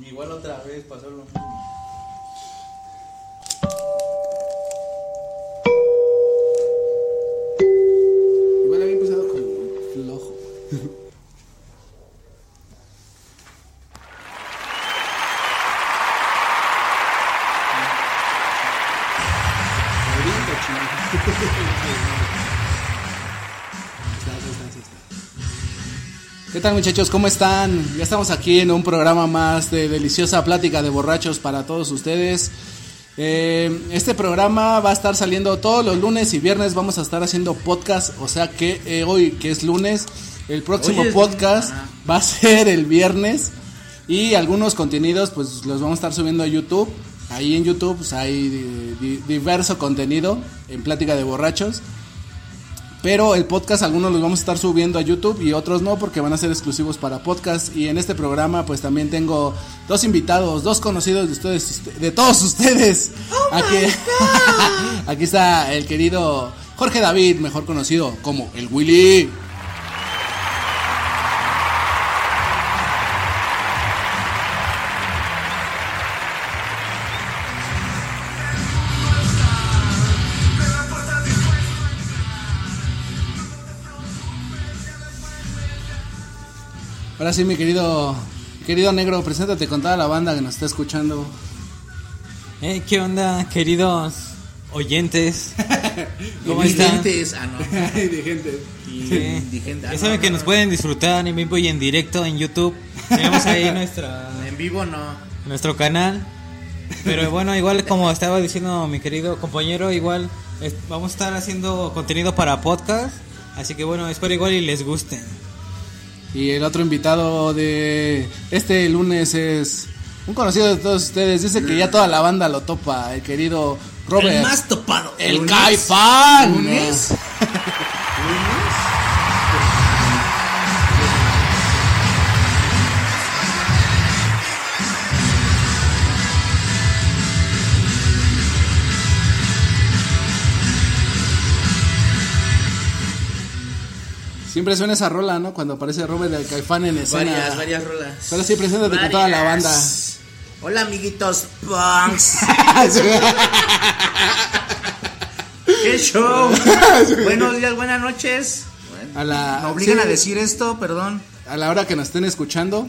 Igual otra vez pasó lo. Tal muchachos? ¿Cómo están? Ya estamos aquí en un programa más de deliciosa plática de borrachos para todos ustedes. Eh, este programa va a estar saliendo todos los lunes y viernes. Vamos a estar haciendo podcast. O sea que eh, hoy, que es lunes, el próximo Hoy es podcast va a ser el viernes. Y algunos contenidos, pues los vamos a estar subiendo a YouTube. Ahí en YouTube pues, hay di- di- diverso contenido en plática de borrachos. Pero el podcast algunos los vamos a estar subiendo a YouTube y otros no porque van a ser exclusivos para podcast. Y en este programa pues también tengo dos invitados, dos conocidos de ustedes, de todos ustedes. aquí, aquí está el querido Jorge David, mejor conocido como el Willy. Ahora sí, mi querido, querido negro, preséntate con toda la banda que nos está escuchando. Eh, ¿Qué onda, queridos oyentes? ¿Cómo están? Indigentes, ah, no. de gente. Y- Sí. indigente, ah, Ya no, saben no, que no. nos pueden disfrutar en vivo y en directo en YouTube. Tenemos ahí nuestra, En vivo no. nuestro canal. Pero bueno, igual como estaba diciendo mi querido compañero, igual es- vamos a estar haciendo contenido para podcast. Así que bueno, espero igual y les guste. Y el otro invitado de este lunes es un conocido de todos ustedes. Dice que ya toda la banda lo topa, el querido Robert. El más topado. El Lunes. Siempre suena esa rola, ¿no? Cuando aparece Robert el Caifán en escena. Varias, varias rolas. Solo sí, preséntate con toda la banda. Hola, amiguitos punks. ¡Qué show! Buenos días, buenas noches. A la, Me obligan sí, a decir esto, perdón. a la hora que nos estén escuchando.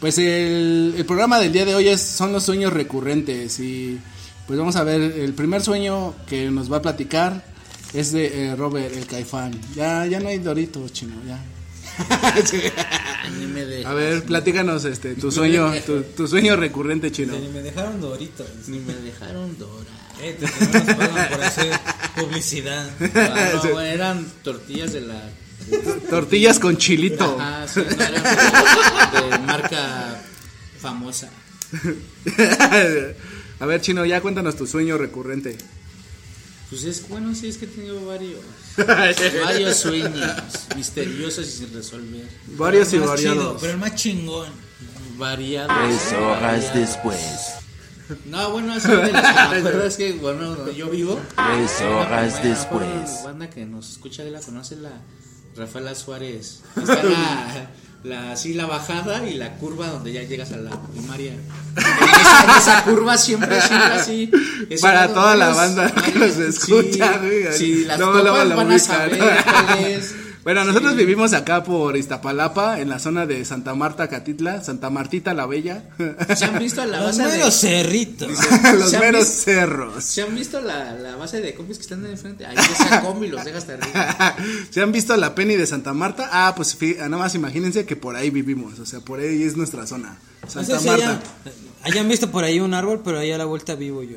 Pues el, el programa del día de hoy es, son los sueños recurrentes y pues vamos a ver el primer sueño que nos va a platicar es de eh, Robert el Caifán. Ya ya no hay Doritos, chino, ya. Ni me dejas. a ver, platícanos este tu sueño, tu, tu sueño recurrente, chino. Ni me dejaron doritos. Ni me dejaron Dora. Eh, te- pagan por hacer publicidad. Ah, no, eran tortillas de la. Tortillas con chilito. Ajá, sí, no, eran de marca famosa. a ver, chino, ya cuéntanos tu sueño recurrente. Pues es bueno, sí, es que he tenido varios. varios sueños misteriosos y sin resolver. Varios y chido, variados. pero el más chingón. Variados. Tres horas después. No, bueno, así de las que me acuerdo es que, bueno, donde yo vivo. Tres horas después. La banda que nos escucha de la conoce la Rafaela Suárez. Está la, la, así la bajada y la curva donde ya llegas a la primaria. Esa, esa curva siempre, siempre así. Eso Para no- toda la banda que nos escucha, güey. Si las luego topan la van a saber cuál es. Bueno, nosotros Sí. vivimos acá por Iztapalapa, en la zona de Santa Marta, Catitla, Santa Martita la Bella. ¿Se han visto la Los base de... meros cerritos. Los ¿Se han meros visto? cerros. ¿Se han visto la, la base de combis que están en enfrente? Ahí esa combi los deja hasta arriba. ¿Se han visto la Penny de Santa Marta? Ah, pues fí- nada más imagínense que por ahí vivimos, o sea, por ahí es nuestra zona. No Santa sé si Marta. hayan, hayan visto por ahí un árbol, pero ahí a la vuelta vivo yo.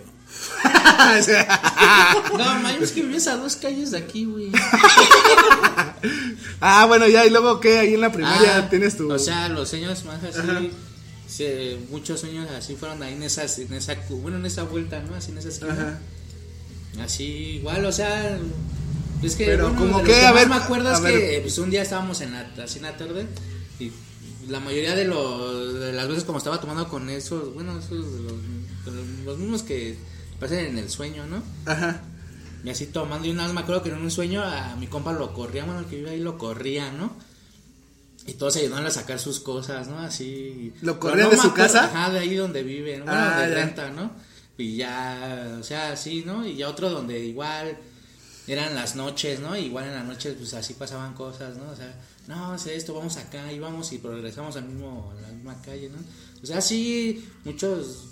No, man, es que vives a dos calles de aquí, güey. ah, bueno, ya, y luego qué, ahí en la primaria Ah, tienes tu... O sea, los sueños más así. se- muchos sueños así fueron ahí en esas, en esa, bueno, en esa vuelta, ¿no? Así en esa esquina. Ajá. Así, igual, o sea. Es que, Pero, bueno, ¿cómo de lo qué? que A ver, me acuerdo a es ver. que pues, un día estábamos en la, así en la tarde y la mayoría de, los, de las veces como estaba tomando con esos, bueno, esos, los mismos que en el sueño, ¿no? Ajá. Y así tomando, y una vez me acuerdo que en un sueño a mi compa lo corría, bueno, el que vive ahí lo corría, ¿no? Y todos ayudaban a sacar sus cosas, ¿no? Así. ¿Lo corrían no de su acuerdo, casa? Ajá, de ahí donde viven, bueno, Ah, de ya. renta, ¿no? Y ya, o sea, así, ¿no? Y ya otro donde igual eran las noches, ¿no? Igual en las noches, pues así pasaban cosas, ¿no? O sea, no, sé esto, vamos acá, y vamos y progresamos al mismo, a la misma calle, ¿no? O sea, sí, muchos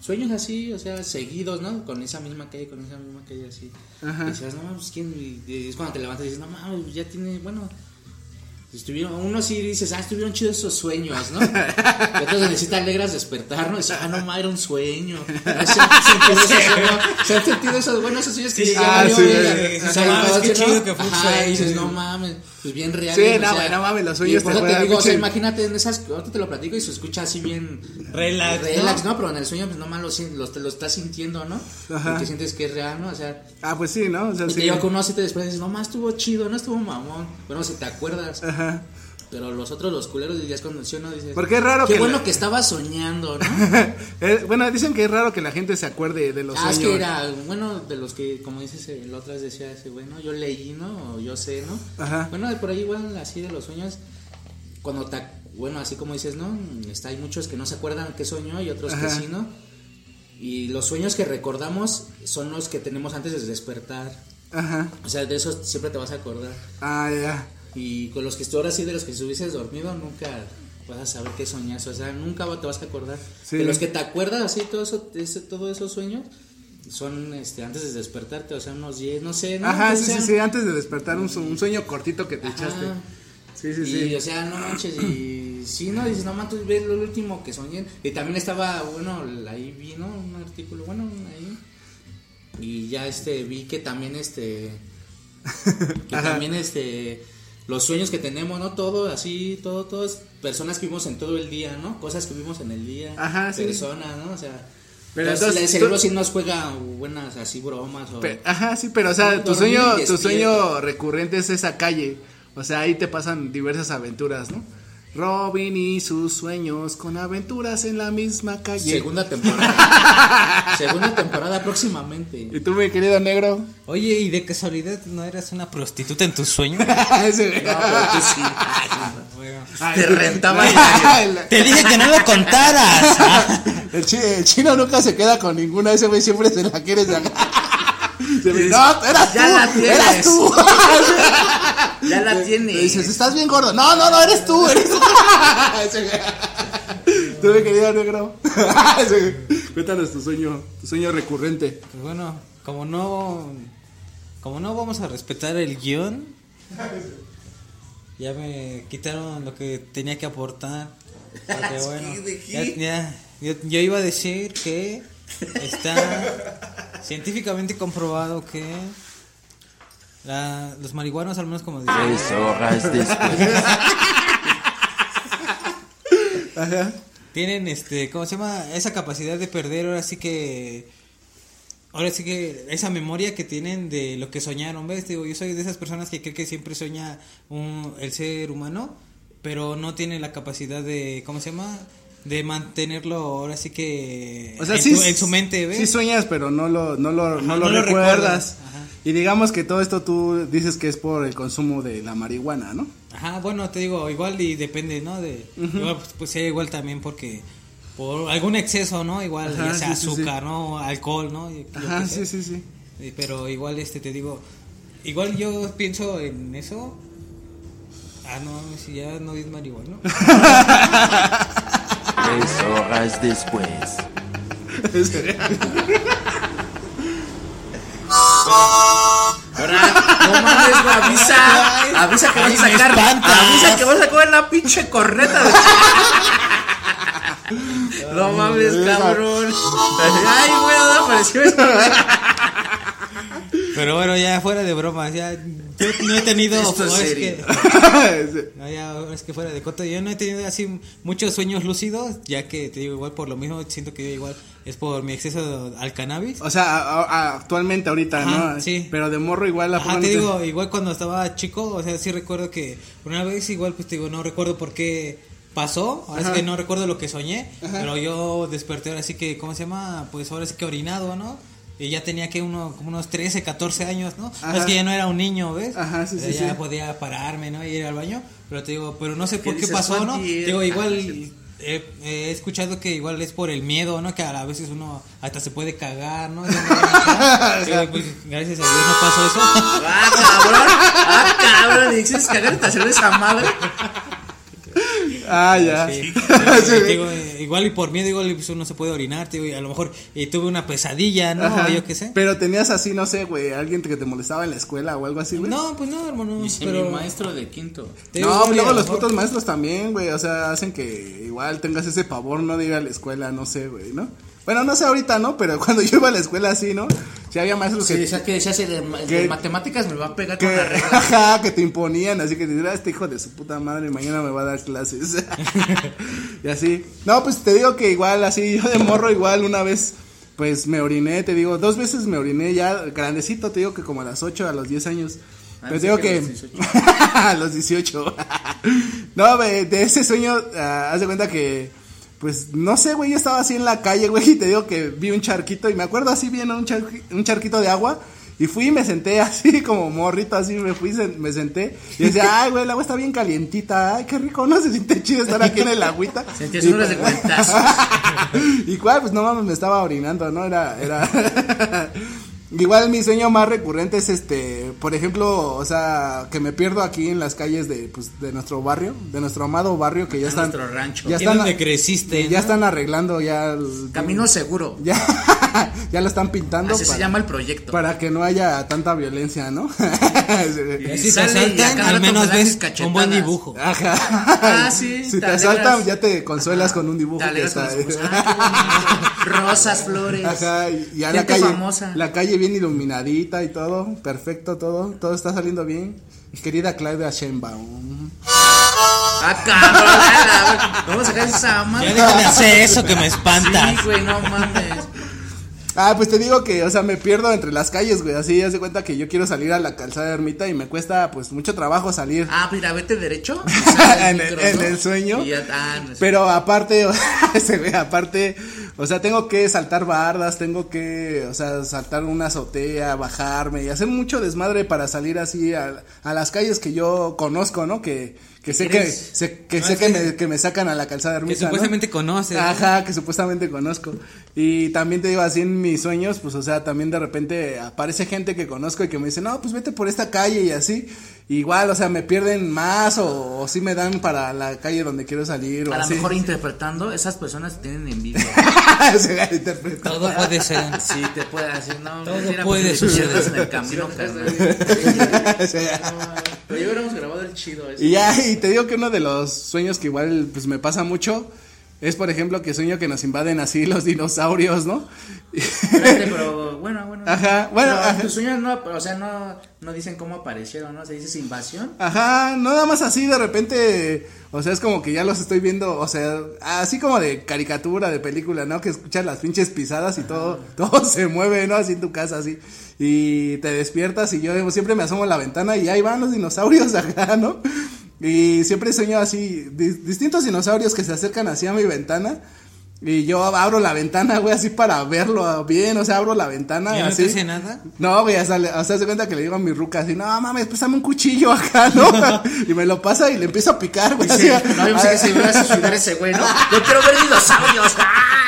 sueños así, o sea, seguidos, ¿no? Con esa misma calle, con esa misma calle así. Ajá. Y decías, no, quién, y, y es cuando te levantas y dices, no mames, ya tiene, bueno, estuvieron, uno sí dices, ah, estuvieron chidos esos sueños, ¿no? Y otros sí te alegras despertar, ¿no? Y dices, ah, no mames, era un sueño. ¿No ¿Se han sentido esos sueños? ¿Se han sentido esos buenos sueños que Sí, ah, ya sí, mames, pues bien real. Sí, no, sea, no mames, los por te eso te digo, o sea, imagínate en esas, ahorita te lo platico y se escucha así bien Relax, relax, ¿no? ¿no? Pero en el sueño, pues nomás lo, lo, lo estás sintiendo, ¿no? Ajá. Porque sientes que es real, ¿no? O sea, Ah, pues sí, ¿no? O sea, y sí. te digo que uno así te después dices, no más estuvo chido, no estuvo mamón. Bueno, si te acuerdas. Ajá. Pero los otros, los culeros, ya es cuando sí, ¿no? Dices, Porque es raro Qué que bueno la- que estaba soñando, ¿no? Bueno, dicen que es raro que la gente se acuerde de los ah, es sueños. que era, bueno, de los que, como dices, la otra vez decía ese, bueno, yo leí, ¿no? O yo sé, ¿no? Ajá. Bueno, por ahí igual, así de los sueños, cuando te, bueno, así como dices, ¿no? Está, hay muchos que no se acuerdan qué soñó y otros Ajá. que sí, ¿no? Y los sueños que recordamos son los que tenemos antes de despertar. Ajá. O sea, de esos siempre te vas a acordar. Ah, ya. Y con los que estoy ahora sí, de los que estuvieses dormido, nunca vas a saber qué soñas. O sea, nunca te vas a acordar. Sí. De los que te acuerdas así, todo eso, ese, todos esos sueños son este, antes de despertarte, o sea, unos 10, no sé. ¿no? Ajá, sí, sí, sí, antes de despertar un, un sueño cortito que te Ajá. echaste. Sí, sí, y, sí. o sea, no manches, y sí, no, dices, no manches, ves lo último que soñé. Y también estaba, bueno, ahí vi, ¿no? Un artículo, bueno, ahí. Y ya, este, vi que también, este, que Ajá. también, este, los sueños que tenemos, ¿no? Todo así, todo, todo es personas que vimos en todo el día, ¿no? Cosas que vimos en el día. Ajá, sí. Personas, ¿no? O sea, Pero entonces, entonces, el cerebro sí nos juega buenas así bromas o... Ajá, sí, pero o sea, tu sueño, tu sueño recurrente es esa calle. O sea, ahí te pasan diversas aventuras, ¿no? Robin y sus sueños con aventuras en la misma calle. Segunda temporada. Segunda temporada próximamente. ¿Y tú, mi querido negro? Oye, ¿y de casualidad no eras una prostituta en tus sueños? Ese- No, tú sí. Ay, Te rentaba el, Te dije que no lo contaras. El chi- el chino nunca se queda con ninguna, ese güey siempre se la quiere sacar. Se me- No, eras Ya tú, la tienes. eras tú. Ya la Le tiene. dices, estás bien gordo. No, no, no, eres tú, eres tú. Ese güey. Tú, mi querido negro. Cuéntanos tu sueño, tu sueño recurrente. Pues bueno, como no como no vamos a respetar el guion, ya me quitaron lo que tenía que aportar. Porque bueno, ¿De ya, ya- yo, yo iba a decir que está científicamente comprobado que la- los marihuanos, al menos como dicen, Tres horas después. Ajá. tienen este, ¿cómo se llama? Esa capacidad de perder, ahora sí que ahora sí que esa memoria que tienen de lo que soñaron, ¿ves? Digo, yo soy de esas personas que cree que siempre sueña un, el ser humano, pero no tiene la capacidad de, ¿cómo se llama? De mantenerlo ahora sí que O sea, en, sí, su, en su mente, ¿ves? sí sueñas, pero no lo, no lo, Ajá, no lo no lo recuerdas. recuerdas. Y digamos que todo esto tú dices que es por el consumo de la marihuana, ¿no? Ajá, bueno, te digo, igual y depende, ¿no? De, igual, pues, pues sí, igual también porque por algún exceso, ¿no? Igual, Ajá, ya sea sí, sí, sí. azúcar, ¿no? Alcohol, ¿no? Yo- Ajá, sí, sí. Sí, Pero igual, este, te digo, igual yo pienso en eso. Ah, no, si ya no es marihuana. Tres horas después. Ahora, no mames, güey, avisa. Avisa que vas a sacar. Avisa que vas a coger la pinche corneta. de- No mames, cabrón. Ay, güey, ¿dónde apareció eso? Pero bueno, ya fuera de bromas, ya yo no he tenido. Esto es es que- No, ya, es que fuera de coto, yo no he tenido así muchos sueños lúcidos, ya que te digo, igual por lo mismo siento que yo igual es por mi exceso al cannabis. O sea, a- a- actualmente ahorita, Ajá, ¿no? sí. Pero de morro igual la Ajá, te digo, igual cuando estaba chico, o sea, sí recuerdo que una vez igual, pues te digo, no recuerdo por qué pasó, ahora Ajá. sí que no recuerdo lo que soñé, pero yo desperté ahora sí que, ¿cómo se llama? Pues ahora sí que orinado, ¿no? Y ya tenía que uno, como unos 13, 14 años, ¿no? Ajá. Es que ya no era un niño, ¿ves? Ajá, sí, sí, ya sí. podía pararme, ¿no? Y ir al baño. Pero te digo, pero no sé por qué pasó, ¿no? Digo, ah, igual he, he escuchado que igual es por el miedo, ¿no? Que a veces uno hasta se puede cagar, ¿no? Digo, pues, gracias a Dios no pasó eso. Ah, cabrón. Ah, cabrón. Y dices cagar te hacer esa madre. Ah, ya. Sí. Sí. Digo, eh, igual y por miedo, igual pues, uno se puede orinar, y a lo mejor eh, tuve una pesadilla, ¿no? Ajá. O yo qué sé. Pero tenías así, no sé, güey, alguien que te molestaba en la escuela o algo así, güey. No, pues no, hermano. Pero mi maestro de quinto. te No, y luego los mejor- putos maestros también, güey, o sea, hacen que igual tengas ese pavor, ¿no? De ir a la escuela, no sé, güey, ¿no? Bueno, no sé ahorita, ¿no? Pero cuando yo iba a la escuela así, ¿no? Si había maestros Sí, que... sea, que decía, de, de matemáticas me va a pegar que, con la regla. ajá, que te imponían, así que te dirás, este hijo de su puta madre, mañana me va a dar clases. y así. No, pues te digo que igual, así, yo de morro, igual una vez, pues me oriné, te digo, dos veces me oriné ya, grandecito, te digo que como a las 8, a los 10 años. Ah, sí te digo que a los 18. a los 18. no, güey, de ese sueño, ah, haz de cuenta que. Pues no sé, güey, yo estaba así en la calle, güey, y te digo que vi un charquito, y me acuerdo así bien, un, un charquito de agua, y fui y me senté así como morrito, así me fui, me senté, y decía, ay, güey, el agua está bien calientita, ay, qué rico, no se siente chido estar aquí en el agüita. Sentías Y unas de cuentazos. y cuál, pues no mames, me estaba orinando, ¿no? Era, era. Igual mi sueño más recurrente es este, por ejemplo, o sea, que me pierdo aquí en las calles de, pues, de nuestro barrio, de nuestro amado barrio que ya De están, nuestro rancho. ya están, donde creciste, ya ¿no? están arreglando ya, el- Camino seguro. ya, ya lo están pintando Así se para, llama el proyecto. para que no haya tanta violencia, ¿no? Y si te y a asaltan, al menos ves un buen dibujo. Ajá. Ah, sí, Si te, te asaltan, ya te consuelas con un dibujo. Te que con los. Ah. Rosas, flores. Ajá, y ya la Gente calle, famosa. la calle bien iluminadita y todo, perfecto todo, todo está saliendo bien. Querida Claudia Sheinbaum. Ah, cabrón. Vamos a sacar esa madre. Ya deja de hacer eso que me espantas. Sí, güey, no mames. Ah, pues te digo que, o sea, me pierdo entre las calles, güey, así, haz de cuenta que yo quiero salir a la calzada de ermita y me cuesta, pues, mucho trabajo salir. Ah, mira, vete derecho. En el- sueño. Y ya, ah, no sé. Pero aparte, ese güey, aparte, o sea, tengo que saltar bardas, tengo que, o sea, saltar una azotea, bajarme y hacer mucho desmadre para salir así a, a las calles que yo conozco, ¿no? Que, que sé que, ¿Crees? sé, que No, sé que me, que me sacan a la calzada de Que ermita, ¿no? supuestamente conoces. ¿no? Ajá, que supuestamente conozco. Y también te digo, así en mis sueños, pues, o sea, también de repente aparece gente que conozco y que me dice, no, pues vete por esta calle y así. Igual, o sea, me pierden más o, o sí me dan para la calle donde quiero salir o A lo mejor interpretando, esas personas tienen envidia. Se va a interpretar. Todo puede ser. Sí, te puede decir, no, Todo mentira, puede suceder. en el camino, carnal. Sí. Pero ya hubiéramos grabado el chido ese. Y ya, y te digo que uno de los sueños que igual pues me pasa mucho es por ejemplo que sueño que nos invaden así los dinosaurios, ¿no? Espérate, pero bueno, bueno. Aja, bueno, ajá. tus sueños no, o sea, no, no dicen cómo aparecieron, ¿no? Se dice invasión. Ajá, no nada más así de repente, o sea, es como que ya los estoy viendo, o sea, así como de caricatura, de película, ¿no? Que escuchas las pinches pisadas y todo, todo se mueve, ¿no? Así en tu casa, así. Y te despiertas y yo siempre me asomo a la ventana y ahí van los dinosaurios acá, ¿no? Y siempre sueño así, di- distintos dinosaurios que se acercan hacia mi ventana. Y yo abro la ventana, güey, así para verlo bien, o sea, abro la ventana. ¿Ya no así. te nada? No, güey, hasta, hasta se cuenta que le digo a mi ruca así, no mames, préstame un cuchillo acá, ¿no? y me lo pasa y le empiezo a picar, güey. Dice, así, no, yo pensé que se iba a suicidar ese güey, ¿no? Yo quiero ver dinosaurios. ¡Ah!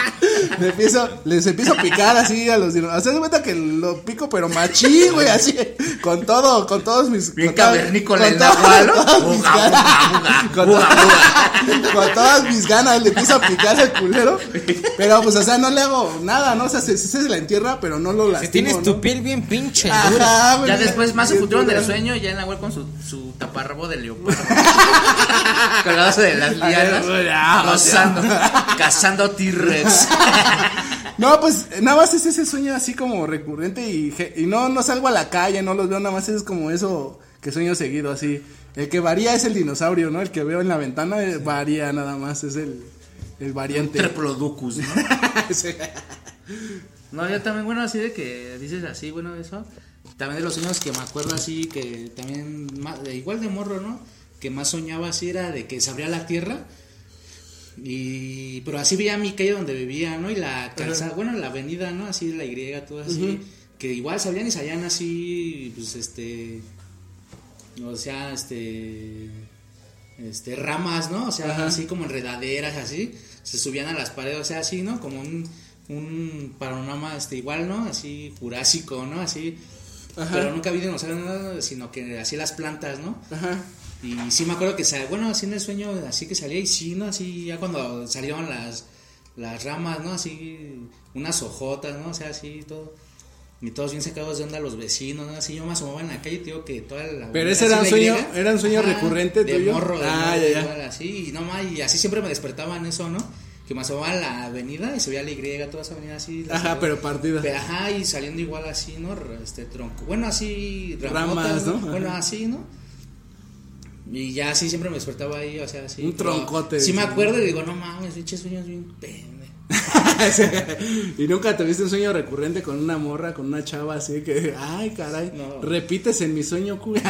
Le empiezo, les empiezo a picar así a los dinosaurios. Se cuenta que lo pico, pero machín, güey, así, con todo, con todos mis. Bien con todas- cavernícola con el todas- Nahual, Con todas mis ganas le empiezo a picar al culero. Pero pues, o sea, no le hago nada, ¿no? O sea, se, se la entierra, pero no lo Que lastimo. tienes ¿no? tu piel bien pinche dura. Ajá, güey. Ya después, más Bien futuro del sueño, ya en la web con su, su taparrabo de leopardo. Colgándose de las lianas. Ya, Rozando. Cazando T-Rex. No, pues nada más es ese sueño así como recurrente y, no, no salgo a la calle, no los veo, nada más es como eso que sueño seguido, así. El que varía es el dinosaurio, ¿no? El que veo en la ventana eh, varía nada más, es el, el variante. Treplodocus, ¿no? Sí. No, yo también, bueno, así de que dices así, bueno, eso. También de los sueños que me acuerdo así, que también, más- igual de morro, ¿no? Que más soñaba así era de que se abría la tierra Y, pero así veía mi calle donde vivía, ¿no? Y la calzada, bueno, la avenida, ¿no? Así, la Y, todo así. Que igual salían y salían así, pues este. O sea, este. Este, ramas, ¿no? O sea, Ajá. así como enredaderas, así. Se subían a las paredes, o sea, así, ¿no? Como un, un panorama, este, igual, ¿no? Así, jurásico, ¿no? Así. Ajá. Pero nunca vi dinosaurios, ¿no? sino que así las plantas, ¿no? Ajá. Y sí me acuerdo que, sa- bueno, así en el sueño, así que salía y sí, ¿no? Así ya cuando salieron las, las ramas, ¿no? Así unas hojotas, ¿no? O sea, así todo. Y todos bien sacados de onda los vecinos, ¿no? Así yo me asomaba en la calle, tío, que toda la... Pero ese era un sueño- era un sueño recurrente de tuyo. morro, de Ah, morro, ya, ya. igual, así, y no más, y así siempre me despertaba en eso, ¿no? Que me asomaba a la avenida y se veía la Y, toda esa avenida así. Ajá, pero partida. Ajá, y saliendo igual así, ¿no? Este tronco. Bueno, así. Ramas, ¿no? Bueno, Ajá. así, ¿no? Y ya así siempre me despertaba ahí, o sea, así. Un troncote, Sí, me acuerdo y digo, no mames, pinches sueños bien pende. y nunca tuviste un sueño recurrente con una morra, con una chava así que, ay, caray, No. repites en mi sueño, cu- Sí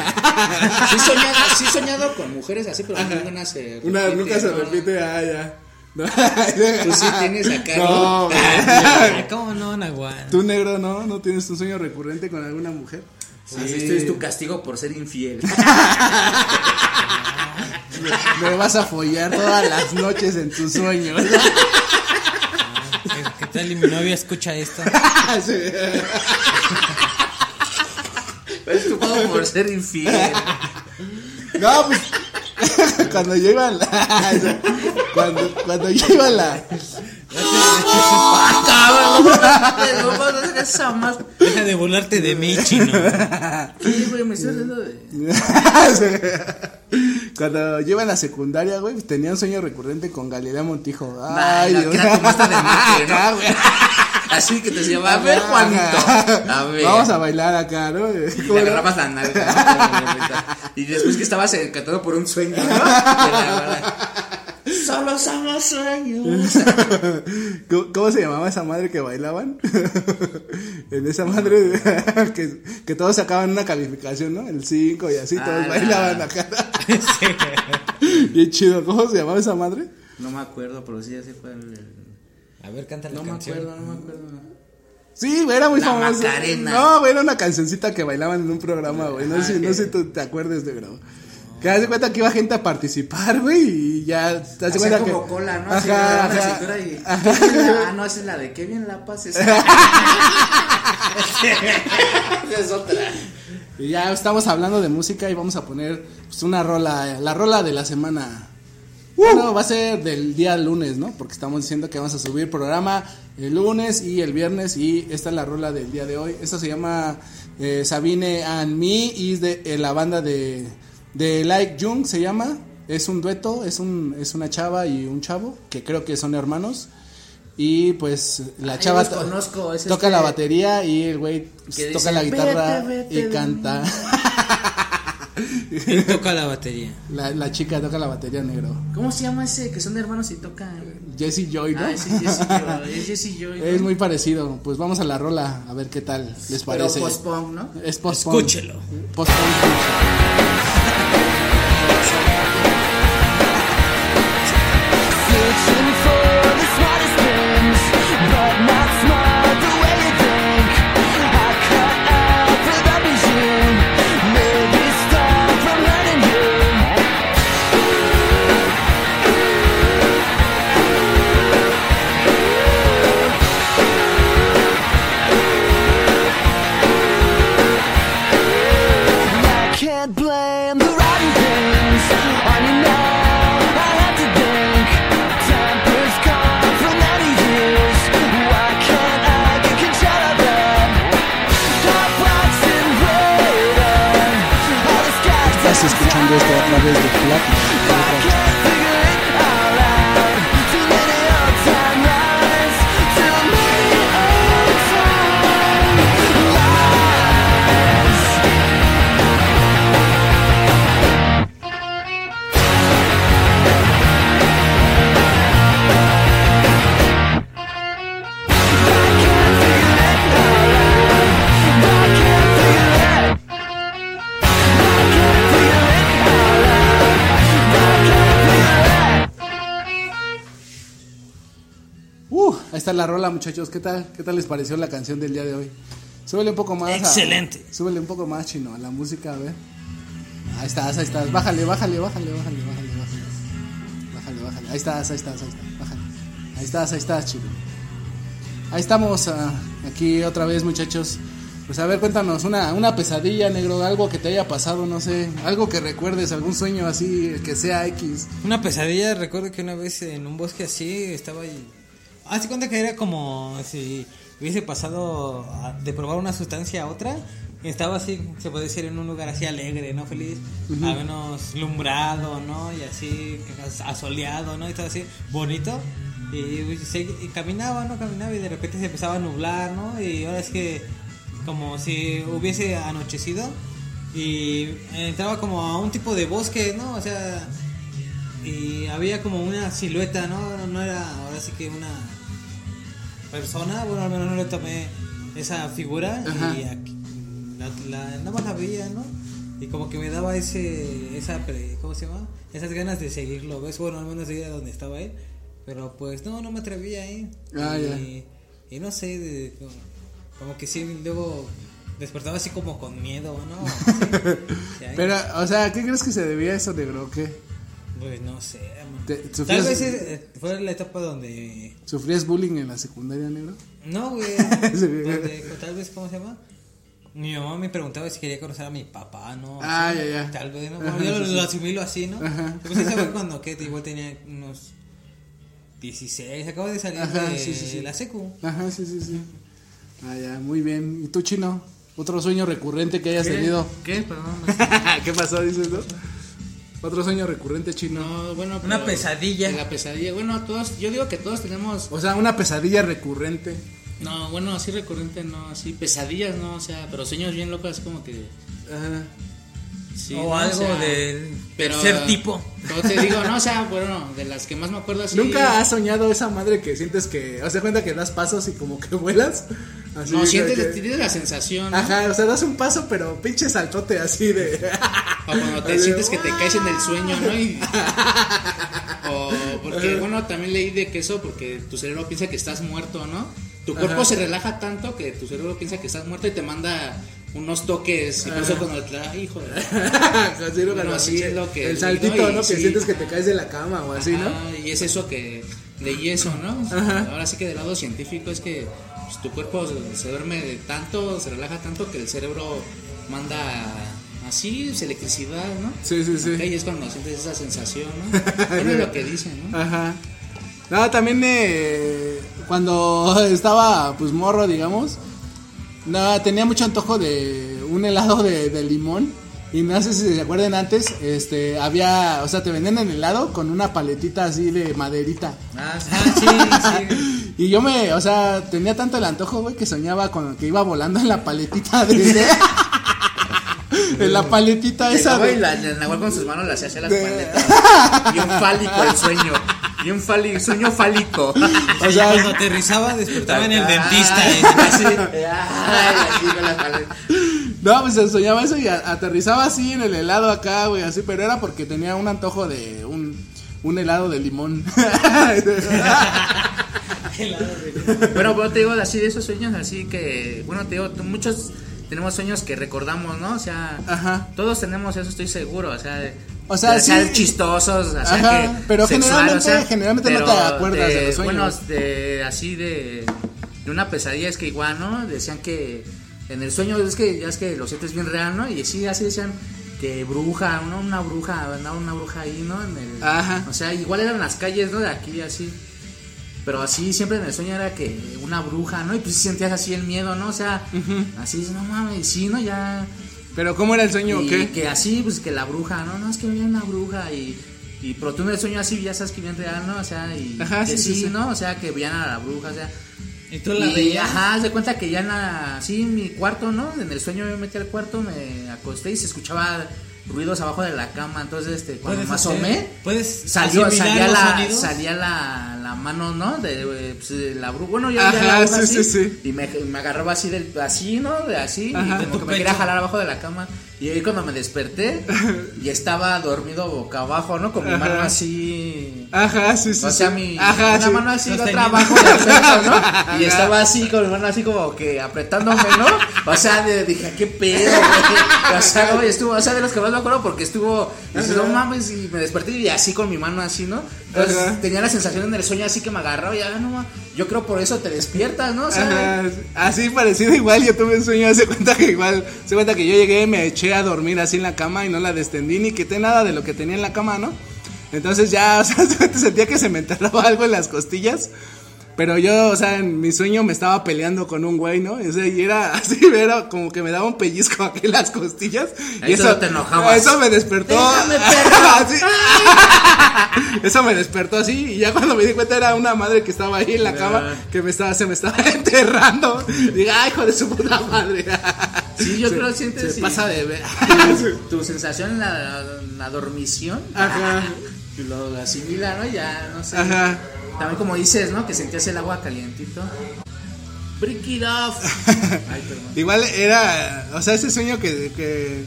he soñado, sí soñado con mujeres así, pero nunca se Una, nunca se ¿no? repite, ah, ya. No, Tú sí tienes acá, No, ¿no? ¿Cómo no, Nahual? Tú negro, ¿no? ¿No tienes un sueño recurrente con alguna mujer? Así este es tu castigo por ser infiel. Me vas a follar todas las noches en tus sueños. ¿Qué- ¿Qué tal y mi novia escucha esto? Sí. Es tu pago por ser infiel. No, pues cuando yo iba a la cuando, cuando yo iba a la ¡Ah, cabrón! No hacer esa más. Deja de burlarte de mí, chino. Sí, güey, me estoy haciendo de. cuando yo iba a la secundaria, güey, tenía un sueño recurrente con Galilea Montijo. Ay, Dios. Así que te decía, a ver, Juanito. A ver. Vamos a bailar acá, ¿no? Y ¿Cómo le agarrabas la nalga. ¿no? Y después que estabas encantado por un sueño, ¿no? Solo somos sueños. ¿Cómo, cómo se llamaba esa madre que bailaban? en esa madre que, que todos sacaban una calificación, ¿no? El 5 y así, Ah, todos la- bailaban acá. Bien chido, ¿cómo se llamaba esa madre? No me acuerdo, pero sí, así fue el. A ver, canta la No me canción. acuerdo, no me acuerdo. Sí, güey, era muy La famoso. Macarena. No, güey, era una cancioncita que bailaban en un programa, güey. No, Ah, sé, no ok. sé si tú te acuerdes de bro. Que haz de cuenta que iba gente a participar, güey, y ya te cuenta como que. cola, ¿no? Ajá, Así, ajá. y. Ah, no, esa es la de qué bien la paz. Es otra. Y ya estamos hablando de música y vamos a poner pues, una rola, la rola de la semana. Bueno, va a ser del día lunes, ¿no? Porque estamos diciendo que vamos a subir programa el lunes y el viernes y esta es la rola del día de hoy. Esta se llama eh, Sabine and Me y es de eh, la banda de, de Like Jung, se llama. Es un dueto, es, un, es una chava y un chavo que creo que son hermanos. Y pues la Ay, chava conozco, es toca este- la batería y el güey pues, toca dice, la guitarra "Vete, vete y de canta. Él toca la batería. La, la chica toca la batería negro. ¿Cómo se llama ese que son hermanos y tocan? Jessie Joy, ¿no? Ah, sí, Jessie Joy. Es Jessie Joy. ¿no? es muy parecido. Pues vamos a la rola a ver qué tal les Pero parece. post-punk, ¿no? es post-punk. Escúchelo. Post-punk. Searching for través de Platinum. Está la rola, muchachos. ¿Qué tal? ¿Qué tal les pareció la canción del día de hoy? Súbele un poco más. a- Excelente. súbele un poco más, chino, a la música, a ver. Ahí estás, ahí estás. Bájale, bájale, bájale, bájale, bájale, bájale. Bájale, bájale. Ahí estás, ahí estás, ahí estás. Bájale. Ahí estás, ahí estás, chino. Ahí estamos, ah, aquí otra vez, muchachos. Pues a ver, cuéntanos, una, una pesadilla, negro, algo que te haya pasado, no sé, algo que recuerdes, algún sueño así, que sea X. Una pesadilla, recuerdo que una vez en un bosque así estaba ahí. Hace cuenta que era como si hubiese pasado a- de probar una sustancia a otra. Y estaba así, se puede decir, en un lugar así alegre, ¿no? Feliz, al menos lumbrado, ¿no? Y así, as- asoleado, ¿no? Y todo así, bonito. Y, segui- y caminaba, ¿no? Caminaba y de repente se empezaba a nublar, ¿no? Y ahora es que, como si hubiese anochecido. Y entraba como a un tipo de bosque, ¿no? O sea, y había como una silueta, ¿no? No era ahora sí que una persona, bueno, al menos no le tomé esa figura Ajá. y aquí, la, la, nada más la veía, ¿no? Y como que me daba ese, esa, ¿cómo se llama? Esas ganas de seguirlo, ¿ves? Bueno, al menos de ir a donde estaba él, pero pues no, no me atrevía ahí. Ah, y, y no sé, de- como, como que sí, luego despertaba así como con miedo, ¿no? Sí, Pero, o sea, ¿qué crees que se debía a eso, negro? ¿Qué? Pues no sé, man. Tal vez eh, fue la etapa donde ¿Sufrías bullying en la secundaria, negro? No, güey. Sí. Donde, tal vez, ¿cómo se llama? Mi mamá me preguntaba si quería conocer a mi papá, ¿no? Ah, Así, ya, ya. Tal vez, ¿no? Ajá, yo sí, lo, sí. lo así, ¿no? Ajá. Pues esa fue cuando, que Igual tenía unos 16, acabo de salir Ajá, de sí, sí, sí. la secu. Ajá, sí, sí, sí. Ah, ya, muy bien. ¿Y tú, chino? ¿Otro sueño recurrente que hayas ¿Qué? tenido? ¿Qué? Perdón. ¿Qué pasó, dices, no? Otro sueño recurrente, chino. No, bueno, Una pesadilla. La pesadilla. Bueno, todos, yo digo que todos tenemos. O sea, una pesadilla recurrente. No, bueno, así recurrente, no, así pesadillas, no, o sea, pero sueños bien locos, como que. Ajá. Sí, o ¿no? algo sea, de pero, ser tipo. Como te digo, no, o sea, bueno, de las que más me acuerdo así. ¿Nunca has soñado esa madre que sientes que... O sea, cuenta que das pasos y como que vuelas? Así No, de sientes, que- tienes la sensación. ¿no? Ajá, o sea, das un paso, pero pinche saltote así de... O cuando te Así, sientes que te caes en el sueño, ¿no? Y- o porque, bueno, también leí de que eso, porque tu cerebro piensa que estás muerto, ¿no? Tu cuerpo Ajá. se relaja tanto que tu cerebro piensa que estás muerto y te manda unos toques. Y por eso cuando te ay, hijo de. Así, es lo que El saltito, ¿no? Que sí. sientes que te caes de la cama o así, ¿no? Y es eso que leí eso, ¿no? Ahora sí que del lado científico es que pues, tu cuerpo se, se duerme de tanto, se relaja tanto que el cerebro manda así pues, electricidad, ¿no? Sí, sí, sí. Y es cuando sientes esa sensación, ¿no? Bueno, es lo que dicen, ¿no? Ajá. No, también eh, cuando estaba pues morro, digamos, no, tenía mucho antojo de un helado de, de limón. Y no sé si se acuerdan antes, este, había, o sea, te vendían el helado con una paletita así de maderita. Ah, sí. Ah, sí. Y yo me, o sea, tenía tanto el antojo, güey, que soñaba con que iba volando en la paletita de... en la paletita esa Llegaba y de... la, la con sus manos le hacía las de- paletas. Y un fálico el sueño. Y un fálico, sueño fálico. O sea, Cuando aterrizaba, despertaba en el dentista. ¿eh? Así, ay, así con la paleta. No, pues se soñaba eso y a- aterrizaba así en el helado acá, güey, así, pero era porque tenía un antojo de un, un helado de limón. Bueno, pero te digo así de esos sueños, así que, bueno, te digo, tú- muchos tenemos sueños que recordamos, ¿no? O sea, Ajá. todos tenemos eso, estoy seguro, o sea, de- O sea, sí. chistosos, o sea, Ajá, que pero sexual, generalmente- generalmente no te pero acuerdas de los sueños. Bueno, de, así de, de una pesadilla es que igual, ¿no? Decían que en el sueño es que ya es que lo sientes bien real, ¿no? Y sí, así decían que bruja, ¿no? Una bruja, andaba una bruja ahí, ¿no? En el, Ajá. O sea, igual eran las calles, ¿no? De aquí, así. Pero así siempre en el sueño era que una bruja, ¿no? Y pues sentías así el miedo, ¿no? O sea, así dices, no mames, sí, ¿no? Ya. Pero ¿cómo era el sueño o y qué? que así, pues que la bruja, ¿no? No, es que había una bruja y. Y pero tú en el sueño así ya sabes que bien real, ¿no? O sea, y Ajá, que sí, sí, sí, sí. ¿no? O sea, que veían a la bruja, o sea. Y tú la y, veías. ajá, haz de cuenta que ya en la, así en mi cuarto, ¿no? En el sueño me metí al cuarto, me acosté y se escuchaba ruidos abajo de la cama, entonces este cuando me asomé, Puedes salió, salía la, salía la, la mano, ¿no? De, eh, pues, de la bruja. Bueno, yo Ajá, la bruja sí, así, sí, sí. Y me, me agarraba así del, así, ¿no? De así, Ajá. y como que me quería jalar abajo de la cama. Y ahí cuando me desperté, y estaba dormido boca abajo, ¿no? Con mi mano así Ajá, sí, sí. O sea, sí. mi Ajá, una sí. mano así, la otra abajo del pecho, ¿no? Y estaba así, con mi mano así como que apretándome, ¿no? O sea, de- dije, qué pedo, güey. O sea, güey, estuvo, o sea, de los que más me acuerdo porque estuvo, dices, no mames, y me desperté y así con mi mano así, ¿no? Entonces Ajá. tenía la sensación en el sueño así que me agarraba y ya, no, ma, yo creo por eso te despiertas, ¿no? O sea, Ajá, así parecido igual, yo tuve un sueño, hace cuenta que igual, se cuenta que yo llegué, me eché a dormir así en la cama y no la destendí ni quité nada de lo que tenía en la cama, ¿no? Entonces ya, o sea, sentía que se me enterraba algo en las costillas, pero yo, o sea, en mi sueño me estaba peleando con un güey, ¿no? O sea, y era así, era como que me daba un pellizco aquí en las costillas. y Ahí eso te enojabas. Eso me despertó. Déjame. Así. Eso me despertó así y ya cuando me di cuenta era una madre que estaba ahí en la cama que me estaba, se me estaba enterrando. Diga, ay, hijo de su puta madre. sí, yo Se- creo que sientes se sí, pasa de ver. tu, tu sensación en la, en la dormición. Ajá. Y lo asimila, ¿no? Ya, no sé. Ajá. También como dices, ¿no? Que sentías el agua calientito. Break it off. Ay. Igual era, o sea, ese sueño que, que,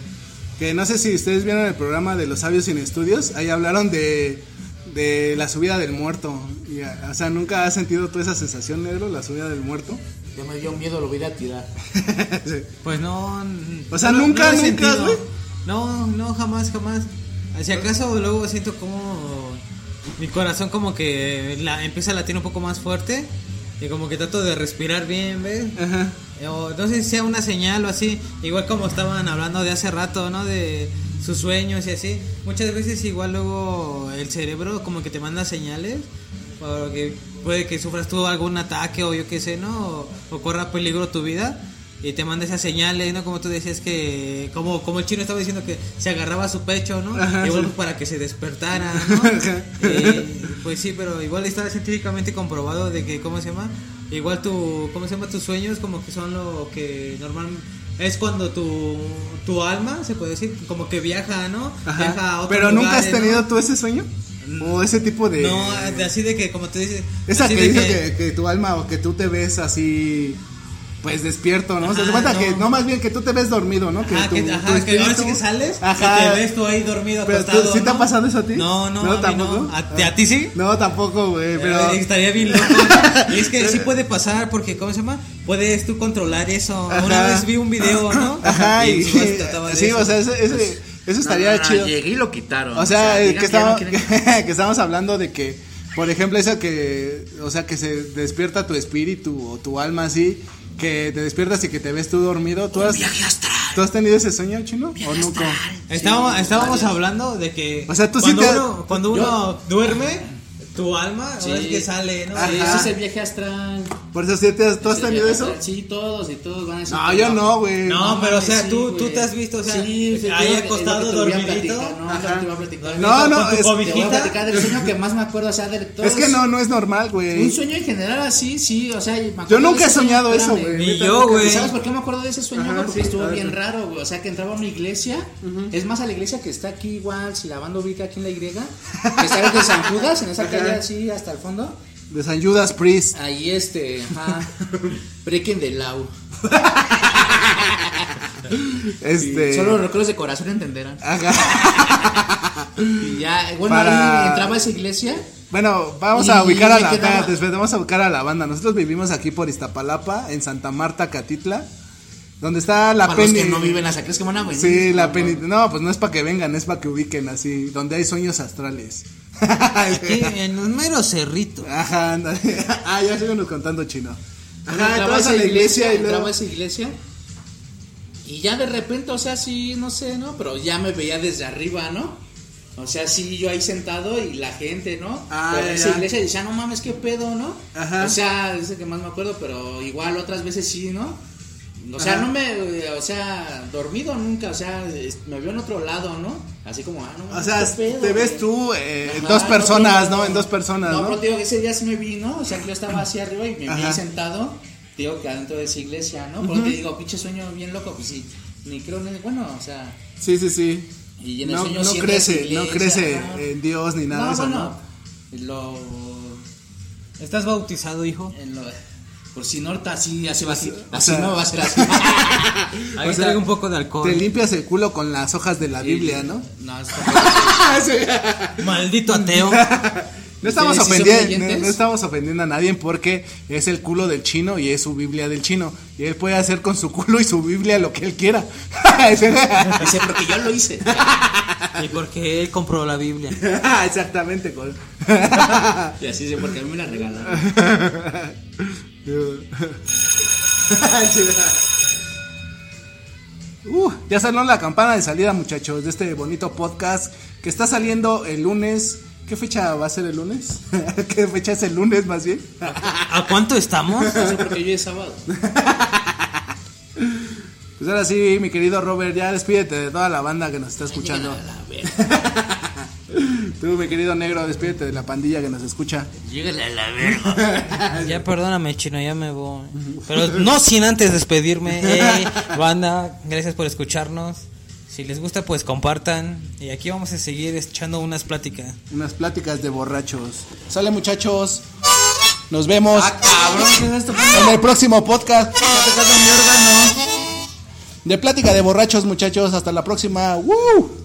que no sé si ustedes vieron el programa de los sabios sin estudios, ahí hablaron de, de la subida del muerto. Y, o sea, ¿nunca has sentido tú esa sensación, negro, la subida del muerto? Ya me dio miedo, lo voy a ir a tirar. Sí. Pues no. O sea, no- no nunca, he nunca, güey. No, no, jamás, jamás. Si acaso luego siento como mi corazón como que la, empieza a latir un poco más fuerte y como que trato de respirar bien, ¿ves? Ajá. O no sé si sea una señal o así, igual como estaban hablando de hace rato, ¿no? De sus sueños y así. Muchas veces igual luego el cerebro como que te manda señales porque puede que sufras tú algún ataque o yo qué sé, ¿no? O, o corra peligro tu vida y te manda esas señales, ¿no? Como tú decías que como como el chino estaba diciendo que se agarraba a su pecho, ¿no? Ajá, igual sí. para que se despertara, ¿no? Eh, pues sí, pero igual está científicamente comprobado de que, ¿cómo se llama? Igual tu, ¿cómo se llama? Tus sueños como que son lo que normal es cuando tu, tu alma, se puede decir, como que viaja, ¿no? Ajá. Viaja a otros Pero nunca has tenido tú ese sueño? O ese tipo de... No, de- así de que, como tú dices... Esa que que, que tu alma o que tú te ves así, pues despierto, ¿no? Se Ajá, cuenta no. que, no, más bien que tú te ves dormido, ¿no? Que Ajá, tu, que, tu ajá, que ahora sí que sales Ajá. y te ves tú ahí dormido Pero tú- acostado, ¿sí te ha pasado eso a ti? No, no, ¿No, a tampoco? no. ¿A, ¿A ti sí? No, tampoco, güey, pero... Eh, estaría bien loco. y es que sí puede pasar porque, ¿cómo se llama? Puedes tú controlar eso. Ajá. Una vez vi un video, ¿no? Ajá, y, trataba de sí, eso. o sea, ese, ese- eso estaría No, no, no, chido. Llegué y lo quitaron. O sea, eh, que, que, estamos hablando de que, por ejemplo, eso que, o sea, que se despierta tu espíritu o tu alma así, que te despiertas y que te ves tú dormido. ¿Tú has. ¿tú has tenido ese sueño, chino? ¿O nunca? Estábamos, Sí, estábamos hablando de que O sea, tú sí cuando, te- uno, cuando uno duerme, tu alma Sí. ahora es que sale, ¿no? Sí, ese es el viaje astral. Por eso, ¿sí te has- ¿tú has tenido eso? Sí, todos y todos van a decir. No, yo no, güey. No, pero o sea, Sí, tú, tú te has visto, o sea, Sí, sí, ahí acostado, dormidito. No. No, no, es- Te voy a platicar del sueño que más me acuerdo, o sea, de todos. Es que no, no es normal, güey. Un sueño en general así, sí, o sea, me Yo nunca he sueño, soñado eso, güey. Ni yo, güey. ¿Sabes por qué me acuerdo de ese sueño? Ajá? Porque estuvo bien raro, güey. O sea, que entraba a una iglesia. Es más, a la iglesia que está aquí igual, si la banda ubica aquí en la Y. Que está de San Judas, en esa calle así hasta el fondo. De San Judas Priest. Ahí este, ajá. Breaking the Law. Este. Solo los recuerdos de corazón entenderán. Ajá. Y ya, bueno, Para- ahí entraba a esa iglesia. Bueno, vamos a ubicar a la espérate, vamos a ubicar a la banda. Nosotros vivimos aquí por Iztapalapa, en Santa Marta, Catitla, donde está la Para los peni. que no viven hasta crees que van a venir. Sí, la No, peni. no. Pues no es para que vengan, es para que ubiquen así, donde hay sueños astrales. Aquí en un mero cerrito. Ajá, ándale. Ah, ya síguenos contando chino. Ajá, entraba a entrabas esa a la iglesia y entraba luego. a esa iglesia. Y ya de repente, o sea, sí, no sé, ¿no? Pero ya me veía desde arriba, ¿no? O sea, sí, yo ahí sentado y la gente, ¿no? Ah, pero ya, en esa iglesia decía, no mames, qué pedo, ¿no? Ajá. O sea, es el que más me acuerdo, pero igual otras veces sí, ¿no? O sea, Ajá. no me, o sea, dormido nunca, o sea, me vio en otro lado, ¿no? Así como, ah, no O sea, pedo, te ves tú eh, en Ajá, dos en personas, otro ¿no? En dos personas, No, ¿no? pero te digo que ese día sí me vi, ¿no? O sea, que yo estaba así arriba y me vi Ajá. sentado, te digo que adentro de esa iglesia, ¿no? Porque te digo, pinche sueño bien loco, pues sí, ni creo, ni, bueno, o sea, Sí, sí, sí. y en el No, sueño no crece, iglesia, no crece en Dios ni nada no, de eso, bueno, ¿no? lo, ¿Estás bautizado, hijo? en lo, por si Norta así, así va a ser, O así sea- no va a ser así. Ahí sea, traigo un poco de alcohol. Te limpias el culo con las hojas de la Biblia, ¿no? No, está- Maldito ateo. No estamos, ¿Ustedes sí son ofendiendo, no, no estamos ofendiendo a nadie porque es el culo del chino y es su Biblia del chino. Y él puede hacer con su culo y su Biblia lo que él quiera. Dice, porque yo lo hice. Y porque él compró la Biblia. Exactamente. con- Y así dice, porque a mí me la regalaron. Uh, ya sonó la campana de salida, muchachos, de este bonito podcast que está saliendo el lunes. ¿Qué fecha va a ser el lunes? ¿Qué fecha es el lunes más bien? ¿A cuánto estamos? No sé porque yo es sábado. Pues ahora sí, mi querido Robert, ya despídete de toda la banda que nos está escuchando. Tú, mi querido negro, despídete de la pandilla que nos escucha. Llégale a la verga. Ya perdóname, chino, ya me voy. Pero no sin antes despedirme. Ey, banda, gracias por escucharnos. Si les gusta, pues compartan. Y aquí vamos a seguir echando unas pláticas. Unas pláticas de borrachos. Sale, muchachos. Nos vemos Ah, cabrón, ¿qué es esto? en el próximo podcast Está tocando mi órgano. de plática de borrachos, muchachos. Hasta la próxima. ¡Woo!